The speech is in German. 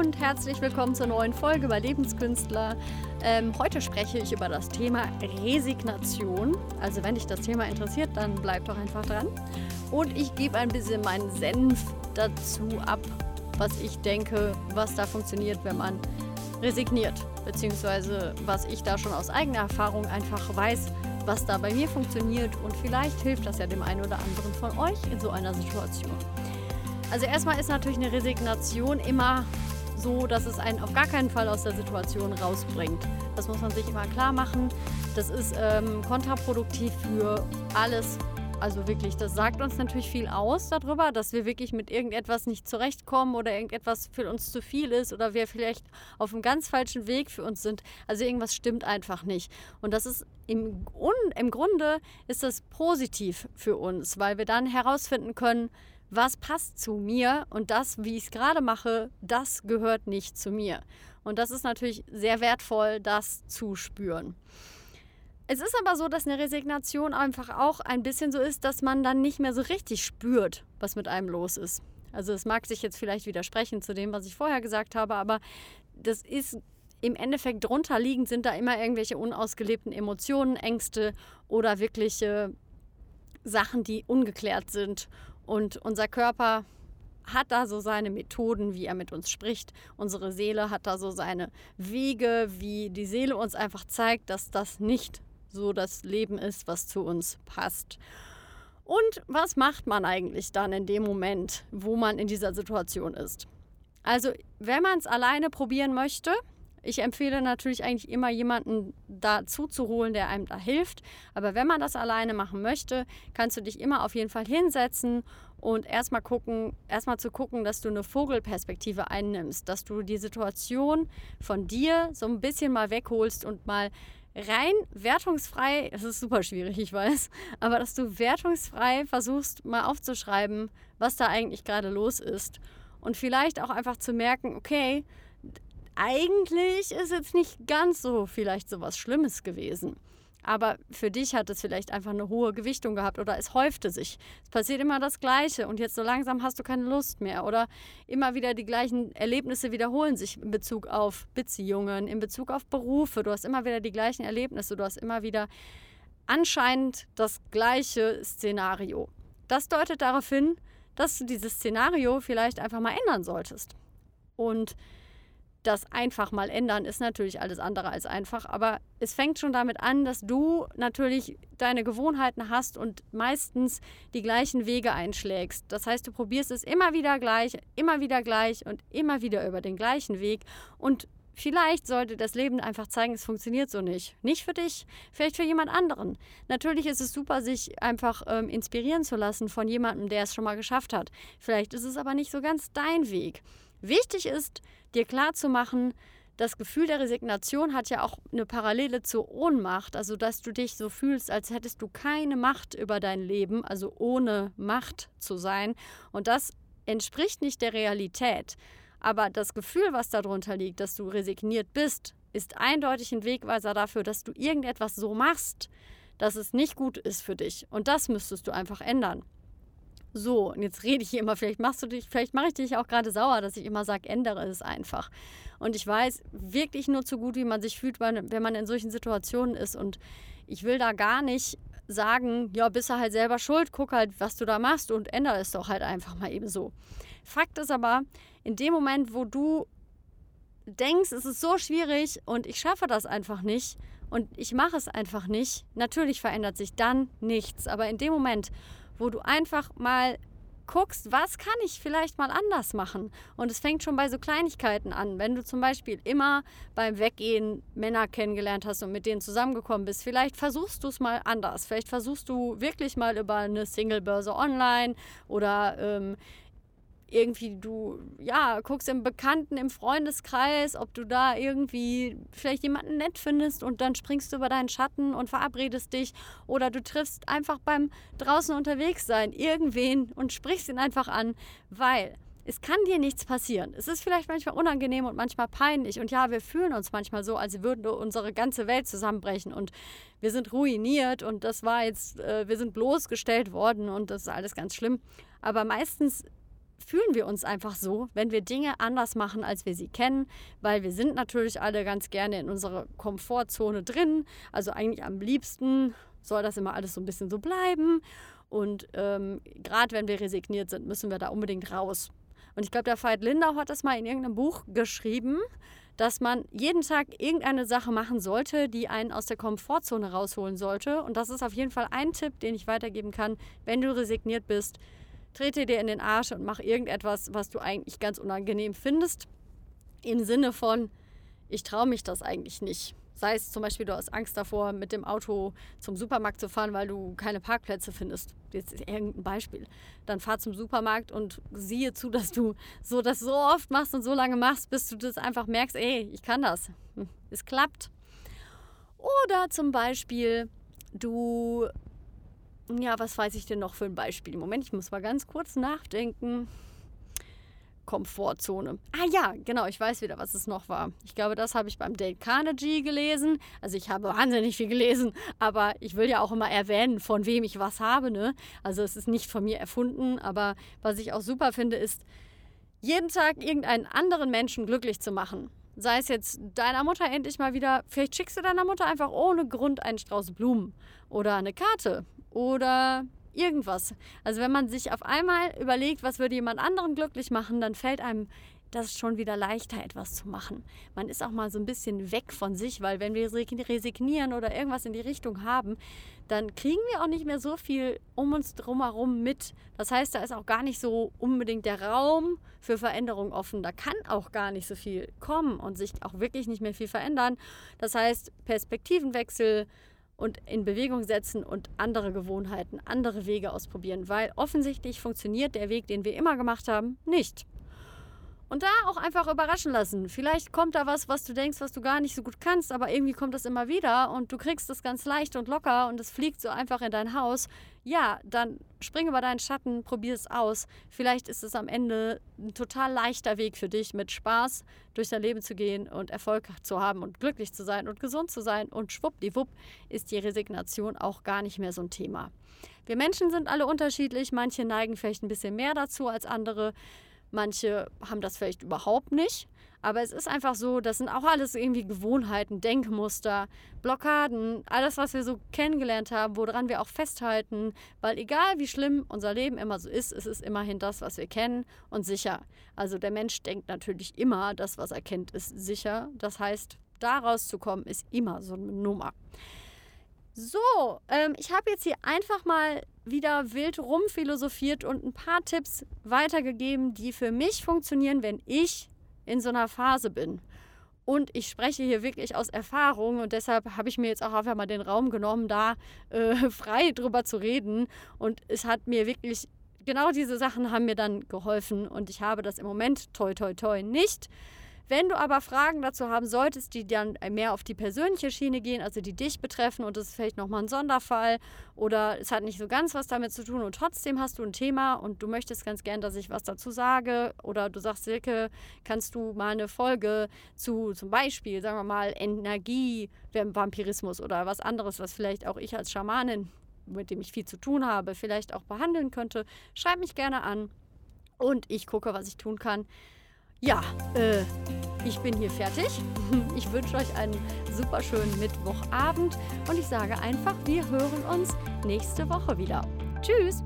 und herzlich willkommen zur neuen Folge bei Lebenskünstler. Ähm, heute spreche ich über das Thema Resignation. Also wenn dich das Thema interessiert, dann bleib doch einfach dran. Und ich gebe ein bisschen meinen Senf dazu ab, was ich denke, was da funktioniert, wenn man resigniert. Beziehungsweise was ich da schon aus eigener Erfahrung einfach weiß, was da bei mir funktioniert. Und vielleicht hilft das ja dem einen oder anderen von euch in so einer Situation. Also erstmal ist natürlich eine Resignation immer so, dass es einen auf gar keinen Fall aus der Situation rausbringt. Das muss man sich immer klar machen. Das ist ähm, kontraproduktiv für alles. Also wirklich, das sagt uns natürlich viel aus darüber, dass wir wirklich mit irgendetwas nicht zurechtkommen oder irgendetwas für uns zu viel ist oder wir vielleicht auf einem ganz falschen Weg für uns sind. Also irgendwas stimmt einfach nicht. Und das ist im, im Grunde ist das positiv für uns, weil wir dann herausfinden können, was passt zu mir und das, wie ich es gerade mache, das gehört nicht zu mir. Und das ist natürlich sehr wertvoll, das zu spüren. Es ist aber so, dass eine Resignation einfach auch ein bisschen so ist, dass man dann nicht mehr so richtig spürt, was mit einem los ist. Also es mag sich jetzt vielleicht widersprechen zu dem, was ich vorher gesagt habe, aber das ist im Endeffekt drunter liegend sind da immer irgendwelche unausgelebten Emotionen, Ängste oder wirkliche Sachen, die ungeklärt sind. Und unser Körper hat da so seine Methoden, wie er mit uns spricht. Unsere Seele hat da so seine Wege, wie die Seele uns einfach zeigt, dass das nicht so das Leben ist, was zu uns passt. Und was macht man eigentlich dann in dem Moment, wo man in dieser Situation ist? Also, wenn man es alleine probieren möchte, ich empfehle natürlich eigentlich immer jemanden dazu zu holen, der einem da hilft. Aber wenn man das alleine machen möchte, kannst du dich immer auf jeden Fall hinsetzen und erstmal gucken, erstmal zu gucken, dass du eine Vogelperspektive einnimmst, dass du die Situation von dir so ein bisschen mal wegholst und mal rein wertungsfrei, es ist super schwierig, ich weiß, aber dass du wertungsfrei versuchst mal aufzuschreiben, was da eigentlich gerade los ist und vielleicht auch einfach zu merken, okay, eigentlich ist jetzt nicht ganz so vielleicht so was Schlimmes gewesen. Aber für dich hat es vielleicht einfach eine hohe Gewichtung gehabt oder es häufte sich. Es passiert immer das Gleiche und jetzt so langsam hast du keine Lust mehr oder immer wieder die gleichen Erlebnisse wiederholen sich in Bezug auf Beziehungen, in Bezug auf Berufe. Du hast immer wieder die gleichen Erlebnisse, du hast immer wieder anscheinend das gleiche Szenario. Das deutet darauf hin, dass du dieses Szenario vielleicht einfach mal ändern solltest. Und das einfach mal ändern ist natürlich alles andere als einfach, aber es fängt schon damit an, dass du natürlich deine Gewohnheiten hast und meistens die gleichen Wege einschlägst. Das heißt, du probierst es immer wieder gleich, immer wieder gleich und immer wieder über den gleichen Weg und Vielleicht sollte das Leben einfach zeigen, es funktioniert so nicht. Nicht für dich, vielleicht für jemand anderen. Natürlich ist es super, sich einfach ähm, inspirieren zu lassen von jemandem, der es schon mal geschafft hat. Vielleicht ist es aber nicht so ganz dein Weg. Wichtig ist, dir klarzumachen, das Gefühl der Resignation hat ja auch eine Parallele zur Ohnmacht, also dass du dich so fühlst, als hättest du keine Macht über dein Leben, also ohne Macht zu sein. Und das entspricht nicht der Realität. Aber das Gefühl, was darunter liegt, dass du resigniert bist, ist eindeutig ein Wegweiser dafür, dass du irgendetwas so machst, dass es nicht gut ist für dich. Und das müsstest du einfach ändern. So, und jetzt rede ich hier immer, vielleicht machst du dich, vielleicht mache ich dich auch gerade sauer, dass ich immer sage, ändere es einfach. Und ich weiß wirklich nur zu gut, wie man sich fühlt, wenn man in solchen Situationen ist. Und ich will da gar nicht sagen, ja, bist du halt selber schuld, guck halt, was du da machst und ändere es doch halt einfach mal eben so. Fakt ist aber, in dem Moment, wo du denkst, es ist so schwierig und ich schaffe das einfach nicht und ich mache es einfach nicht, natürlich verändert sich dann nichts. Aber in dem Moment, wo du einfach mal guckst, was kann ich vielleicht mal anders machen. Und es fängt schon bei so Kleinigkeiten an. Wenn du zum Beispiel immer beim Weggehen Männer kennengelernt hast und mit denen zusammengekommen bist, vielleicht versuchst du es mal anders. Vielleicht versuchst du wirklich mal über eine Single-Börse online oder ähm, irgendwie du, ja, guckst im Bekannten, im Freundeskreis, ob du da irgendwie vielleicht jemanden nett findest und dann springst du über deinen Schatten und verabredest dich oder du triffst einfach beim draußen unterwegs sein irgendwen und sprichst ihn einfach an, weil es kann dir nichts passieren. Es ist vielleicht manchmal unangenehm und manchmal peinlich. Und ja, wir fühlen uns manchmal so, als würden unsere ganze Welt zusammenbrechen und wir sind ruiniert und das war jetzt, äh, wir sind bloßgestellt worden und das ist alles ganz schlimm. Aber meistens fühlen wir uns einfach so, wenn wir Dinge anders machen, als wir sie kennen, weil wir sind natürlich alle ganz gerne in unserer Komfortzone drin. Also eigentlich am liebsten soll das immer alles so ein bisschen so bleiben. Und ähm, gerade wenn wir resigniert sind, müssen wir da unbedingt raus. Und ich glaube, der Veit Lindau hat das mal in irgendeinem Buch geschrieben, dass man jeden Tag irgendeine Sache machen sollte, die einen aus der Komfortzone rausholen sollte. Und das ist auf jeden Fall ein Tipp, den ich weitergeben kann, wenn du resigniert bist trete dir in den Arsch und mach irgendetwas, was du eigentlich ganz unangenehm findest. Im Sinne von, ich traue mich das eigentlich nicht. Sei es zum Beispiel, du hast Angst davor, mit dem Auto zum Supermarkt zu fahren, weil du keine Parkplätze findest. Jetzt ist irgendein Beispiel. Dann fahr zum Supermarkt und siehe zu, dass du so das so oft machst und so lange machst, bis du das einfach merkst, ey, ich kann das. Hm, es klappt. Oder zum Beispiel, du ja, was weiß ich denn noch für ein Beispiel? Moment, ich muss mal ganz kurz nachdenken. Komfortzone. Ah ja, genau, ich weiß wieder, was es noch war. Ich glaube, das habe ich beim Dale Carnegie gelesen. Also ich habe wahnsinnig viel gelesen, aber ich will ja auch immer erwähnen, von wem ich was habe. Ne? Also es ist nicht von mir erfunden, aber was ich auch super finde, ist, jeden Tag irgendeinen anderen Menschen glücklich zu machen. Sei es jetzt deiner Mutter endlich mal wieder, vielleicht schickst du deiner Mutter einfach ohne Grund einen Strauß Blumen oder eine Karte oder irgendwas. Also wenn man sich auf einmal überlegt, was würde jemand anderen glücklich machen, dann fällt einem das schon wieder leichter, etwas zu machen. Man ist auch mal so ein bisschen weg von sich, weil wenn wir resignieren oder irgendwas in die Richtung haben, dann kriegen wir auch nicht mehr so viel um uns drumherum mit. Das heißt, da ist auch gar nicht so unbedingt der Raum für Veränderung offen. Da kann auch gar nicht so viel kommen und sich auch wirklich nicht mehr viel verändern. Das heißt, Perspektivenwechsel, und in Bewegung setzen und andere Gewohnheiten, andere Wege ausprobieren, weil offensichtlich funktioniert der Weg, den wir immer gemacht haben, nicht. Und da auch einfach überraschen lassen. Vielleicht kommt da was, was du denkst, was du gar nicht so gut kannst, aber irgendwie kommt das immer wieder und du kriegst es ganz leicht und locker und es fliegt so einfach in dein Haus. Ja, dann spring über deinen Schatten, probier es aus. Vielleicht ist es am Ende ein total leichter Weg für dich, mit Spaß durch dein Leben zu gehen und Erfolg zu haben und glücklich zu sein und gesund zu sein. Und schwuppdiwupp ist die Resignation auch gar nicht mehr so ein Thema. Wir Menschen sind alle unterschiedlich. Manche neigen vielleicht ein bisschen mehr dazu als andere. Manche haben das vielleicht überhaupt nicht. Aber es ist einfach so, das sind auch alles irgendwie Gewohnheiten, Denkmuster, Blockaden, alles, was wir so kennengelernt haben, woran wir auch festhalten. Weil egal wie schlimm unser Leben immer so ist, es ist immerhin das, was wir kennen und sicher. Also der Mensch denkt natürlich immer, das, was er kennt, ist sicher. Das heißt, da rauszukommen, ist immer so eine Nummer. So, ähm, ich habe jetzt hier einfach mal wieder wild rumphilosophiert und ein paar Tipps weitergegeben, die für mich funktionieren, wenn ich in so einer Phase bin. Und ich spreche hier wirklich aus Erfahrung und deshalb habe ich mir jetzt auch einfach mal den Raum genommen, da äh, frei drüber zu reden. Und es hat mir wirklich, genau diese Sachen haben mir dann geholfen und ich habe das im Moment toi toi toi nicht. Wenn du aber Fragen dazu haben solltest, die dann mehr auf die persönliche Schiene gehen, also die dich betreffen und das ist vielleicht nochmal ein Sonderfall oder es hat nicht so ganz was damit zu tun und trotzdem hast du ein Thema und du möchtest ganz gern, dass ich was dazu sage oder du sagst, Silke, kannst du mal eine Folge zu zum Beispiel, sagen wir mal, Energie, Vampirismus oder was anderes, was vielleicht auch ich als Schamanin, mit dem ich viel zu tun habe, vielleicht auch behandeln könnte, schreib mich gerne an und ich gucke, was ich tun kann. Ja, äh, ich bin hier fertig. Ich wünsche euch einen super schönen Mittwochabend und ich sage einfach, wir hören uns nächste Woche wieder. Tschüss!